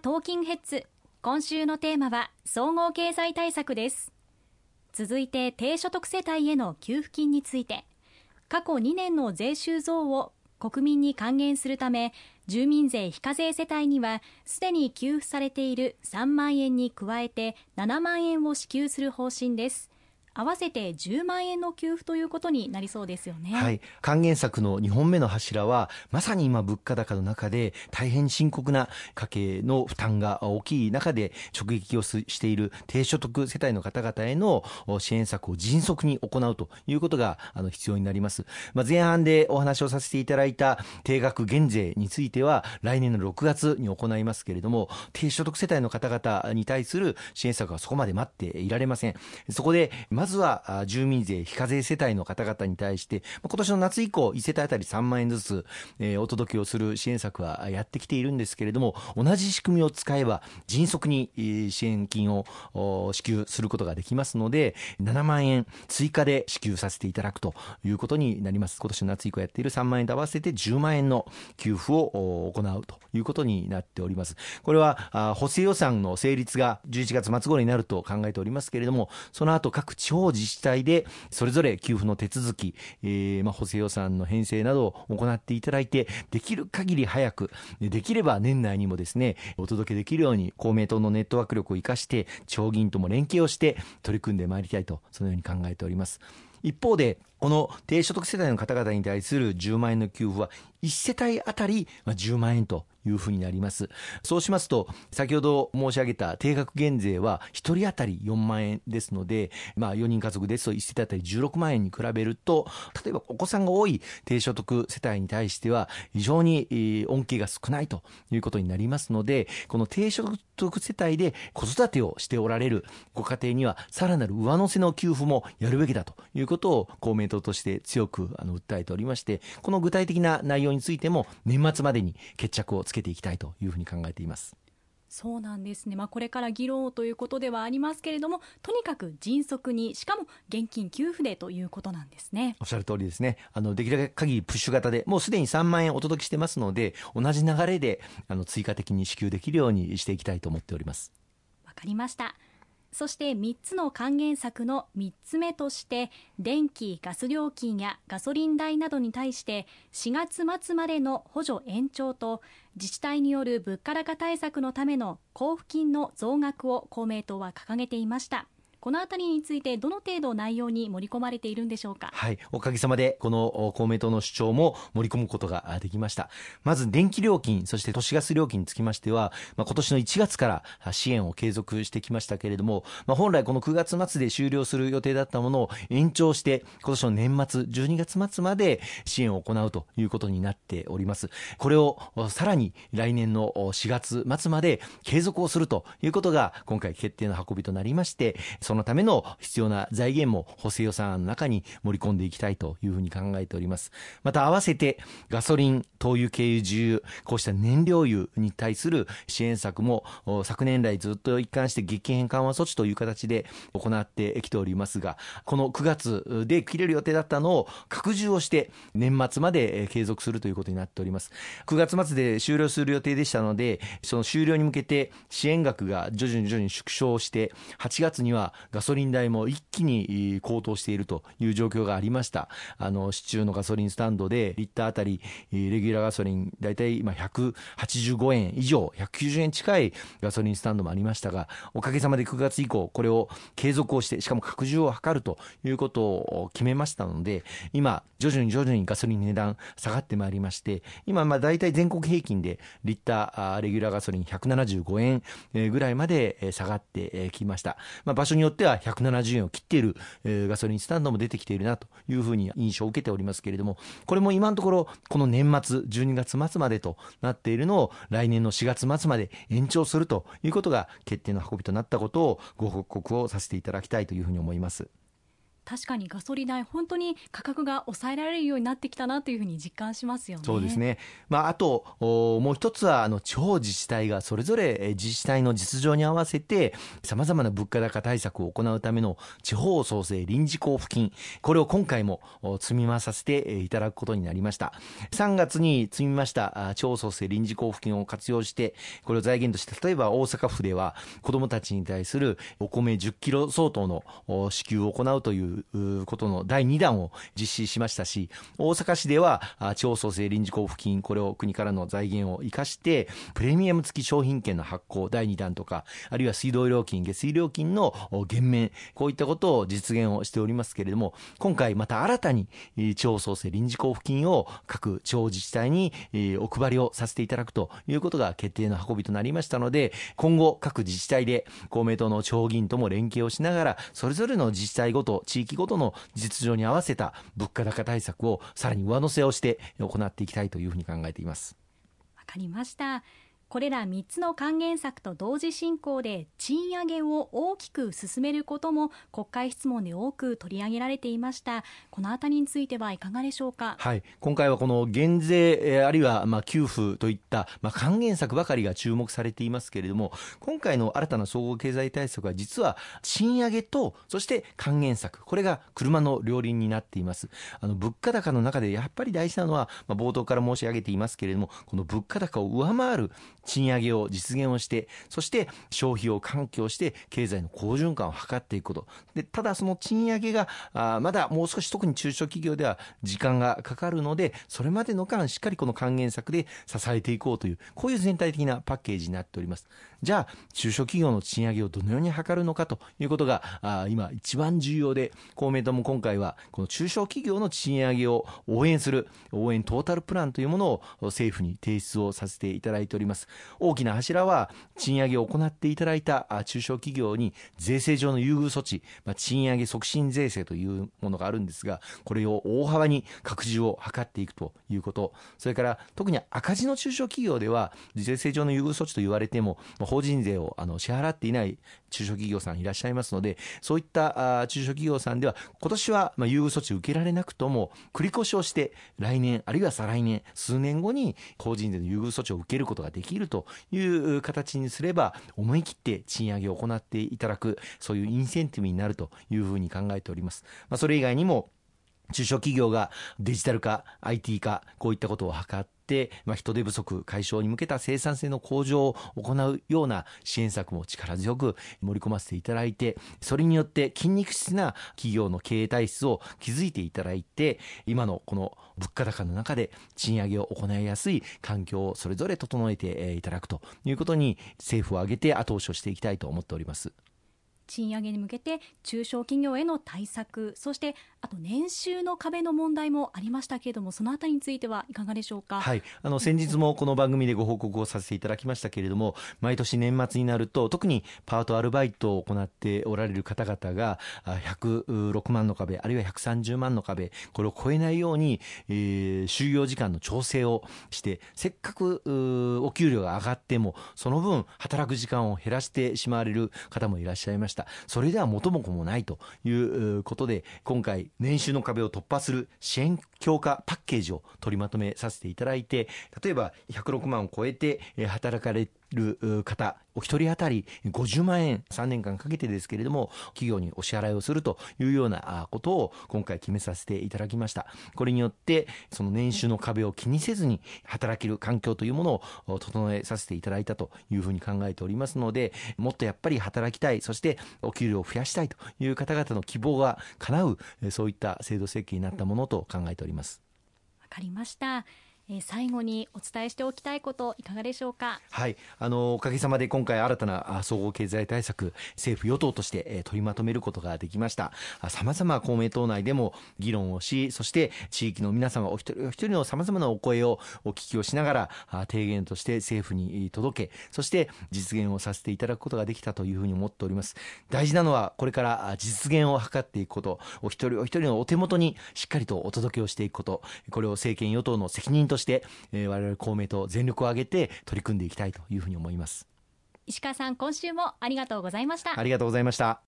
トーキンヘッズ。今週のテーマは総合経済対策です。続いて低所得世帯への給付金について。過去2年の税収増を国民に還元するため住民税非課税世帯にはすでに給付されている3万円に加えて7万円を支給する方針です。合わせて10万円の給付ということになりそうですよね。はい。還元策の2本目の柱は、まさに今物価高の中で大変深刻な家計の負担が大きい中で直撃をしている低所得世帯の方々への支援策を迅速に行うということがあの必要になります。まあ、前半でお話をさせていただいた定額減税については来年の6月に行いますけれども、低所得世帯の方々に対する支援策はそこまで待っていられません。そこで、まずは住民税非課税世帯の方々に対して、今年の夏以降、1世帯当たり3万円ずつ、えー、お届けをする支援策はやってきているんですけれども、同じ仕組みを使えば、迅速に支援金を支給することができますので、7万円追加で支給させていただくということになります。今年の夏以降やっている3万円と合わせて10万円の給付を行うということになっております。これは補正予算の成立が11月末頃になると考えておりますけれども、その後各地方自治体でそれぞれ給付の手続き、えー、まあ補正予算の編成などを行っていただいて、できる限り早く、できれば年内にもですね、お届けできるように公明党のネットワーク力を生かして、町議員とも連携をして取り組んでまいりたいと、そのように考えております。一方で、この低所得世帯の方々に対する10万円の給付は、1世帯あたり10万円というふうになります。そうしますと、先ほど申し上げた定額減税は1人当たり4万円ですので、まあ4人家族ですと1世帯当たり16万円に比べると、例えばお子さんが多い低所得世帯に対しては非常に恩恵が少ないということになりますので、この低所得世帯で子育てをしておられるご家庭にはさらなる上乗せの給付もやるべきだということを公明党として強くあの訴えておりまして、この具体的な内容についても年末までに決着をつけていきたいというふうに考えています。そうなんですね、まあ、これから議論ということではありますけれどもとにかく迅速にしかも現金給付でということなんですね。おっしゃる通りですね。あのできる限りプッシュ型でもうすでに3万円お届けしてますので同じ流れであの追加的に支給できるようにしていきたいと思っております。わかりましたそして3つの還元策の3つ目として電気・ガス料金やガソリン代などに対して4月末までの補助延長と自治体による物価高対策のための交付金の増額を公明党は掲げていました。このあたりについてどの程度内容に盛り込まれているんでしょうか？はい。おかげさまでこの公明党の主張も盛り込むことができました。まず電気料金そして都市ガス料金につきましては、まあ、今年の1月から支援を継続してきましたけれども、まあ、本来この9月末で終了する予定だったものを延長して今年の年末12月末まで支援を行うということになっております。これをさらに来年の4月末まで継続をするということが今回決定の運びとなりましてそのための必要な財源も補正予算案の中に盛り込んでいきたいというふうに考えております。また合わせてガソリン、灯油経由重油、こうした燃料油に対する支援策も昨年来ずっと一貫して激変緩和措置という形で行ってきておりますが、この9月で切れる予定だったのを拡充をして年末まで継続するということになっております。9月末で終了する予定でしたので、その終了に向けて支援額が徐々に徐々に縮小して、8月にはガソリン代も一気に高騰しているという状況がありました。あの、市中のガソリンスタンドでリッターあたり、レギュラーガソリン大体今185円以上、190円近いガソリンスタンドもありましたが、おかげさまで9月以降、これを継続をして、しかも拡充を図るということを決めましたので、今、徐々に徐々にガソリン値段下がってまいりまして、今、まあ大体全国平均でリッターレギュラーガソリン175円ぐらいまで下がってきました。まあ場所によっては170円を切っている、え、ガソリンスタンドも出てきているなというふうに印象を受けておりますけれども、これも今のところ、この年末、12月末までとなっているのを来年の4月末まで延長するということが決定の運びとなったことをご報告をさせていただきたいというふうに思います。確かにガソリン代本当に価格が抑えられるようになってきたなというふうに実感しますよね。そうですね。まああともう一つはあの地方自治体がそれぞれ自治体の実情に合わせてさまざまな物価高対策を行うための地方創生臨時交付金これを今回も積み増させていただくことになりました。3月に積みました地方創生臨時交付金を活用してこれを財源として例えば大阪府では子どもたちに対するお米10キロ相当の支給を行うということの第2弾を実施しましたし、大阪市では地方創生臨時交付金、これを国からの財源を生かして、プレミアム付き商品券の発行第2弾とか、あるいは水道料金、下水料金の減免、こういったことを実現をしておりますけれども、今回また新たに地方創生臨時交付金を各地方自治体にお配りをさせていただくということが決定の運びとなりましたので、今後各自治体で公明党の地方議員とも連携をしながら、それぞれの自治体ごと、地域ごとの実情に合わせた物価高対策をさらに上乗せをして行っていきたいというふうに考えています。わかりました。これら3つの還元策と同時進行で賃上げを大きく進めることも国会質問で多く取り上げられていました。このあたりについてはいかがでしょうか、はい、今回はこの減税あるいはまあ給付といったまあ還元策ばかりが注目されていますけれども今回の新たな総合経済対策は実は賃上げとそして還元策。これが車の両輪になっています。あの物価高の中でやっぱり大事なのは、まあ、冒頭から申し上げていますけれどもこの物価高を上回る賃上げを実現をして、そして消費を喚起をして、経済の好循環を図っていくこと。で、ただその賃上げが、あまだもう少し特に中小企業では時間がかかるので、それまでの間しっかりこの還元策で支えていこうという、こういう全体的なパッケージになっております。じゃあ、中小企業の賃上げをどのように図るのかということが、あ今一番重要で、公明党も今回は、この中小企業の賃上げを応援する、応援トータルプランというものを政府に提出をさせていただいております。大きな柱は、賃上げを行っていただいた中小企業に税制上の優遇措置、まあ、賃上げ促進税制というものがあるんですが、これを大幅に拡充を図っていくということ、それから特に赤字の中小企業では、税制上の優遇措置と言われても、法人税をあの支払っていない中小企業さんいらっしゃいますので、そういった中小企業さんでは、今年はまあ優遇措置受けられなくとも、繰り越しをして、来年、あるいは再来年、数年後に法人税の優遇措置を受けることができる。るという形にすれば、思い切って賃上げを行っていただく、そういうインセンティブになるというふうに考えております。まあ、それ以外にも、中小企業がデジタル化、IT 化、こういったことを図って、まあ、人手不足解消に向けた生産性の向上を行うような支援策も力強く盛り込ませていただいて、それによって筋肉質な企業の経営体質を築いていただいて、今のこの物価高の中で賃上げを行いやすい環境をそれぞれ整えていただくということに政府を挙げて後押しをしていきたいと思っております。賃上げに向けて中小企業への対策そしてあと年収の壁の問題もありましたけれどもそのあたりについてはいかがでしょうか、はい、あの先日もこの番組でご報告をさせていただきましたけれども毎年年末になると特にパートアルバイトを行っておられる方々が106万の壁あるいは130万の壁これを超えないように、えー、就業時間の調整をしてせっかくお給料が上がってもその分働く時間を減らしてしまわれる方もいらっしゃいました。それでは元も子もないということで、今回、年収の壁を突破する支援強化パッケージを取りまとめさせていただいて、例えば106万を超えて働かれる方、お一人当たり50万円3年間かけてですけれども、企業にお支払いをするというようなことを今回決めさせていただきました。これによって、その年収の壁を気にせずに働ける環境というものを整えさせていただいたというふうに考えておりますので、もっとやっぱり働きたい、そしてお給料を増やしたいという方々の希望が叶う、そういった制度設計になったものと考えております。おります。わかりました。え、最後にお伝えしておきたいこといかがでしょうか？はい。あのおかげさまで今回新たな総合経済対策政府与党として、え、取りまとめることができました。さまざま公明党内でも議論をしそして地域の皆様お一人お一人のさまざまなお声をお聞きをしながら提言として政府に届けそして実現をさせていただくことができたというふうに思っております。大事なのはこれから実現を図っていくこと。お一人お一人のお手元にしっかりとお届けをしていくこと。これを政権与党の責任として、えー、我々公明党全力を挙げて取り組んでいきたいというふうに思います。石川さん今週もありがとうございました。ありがとうございました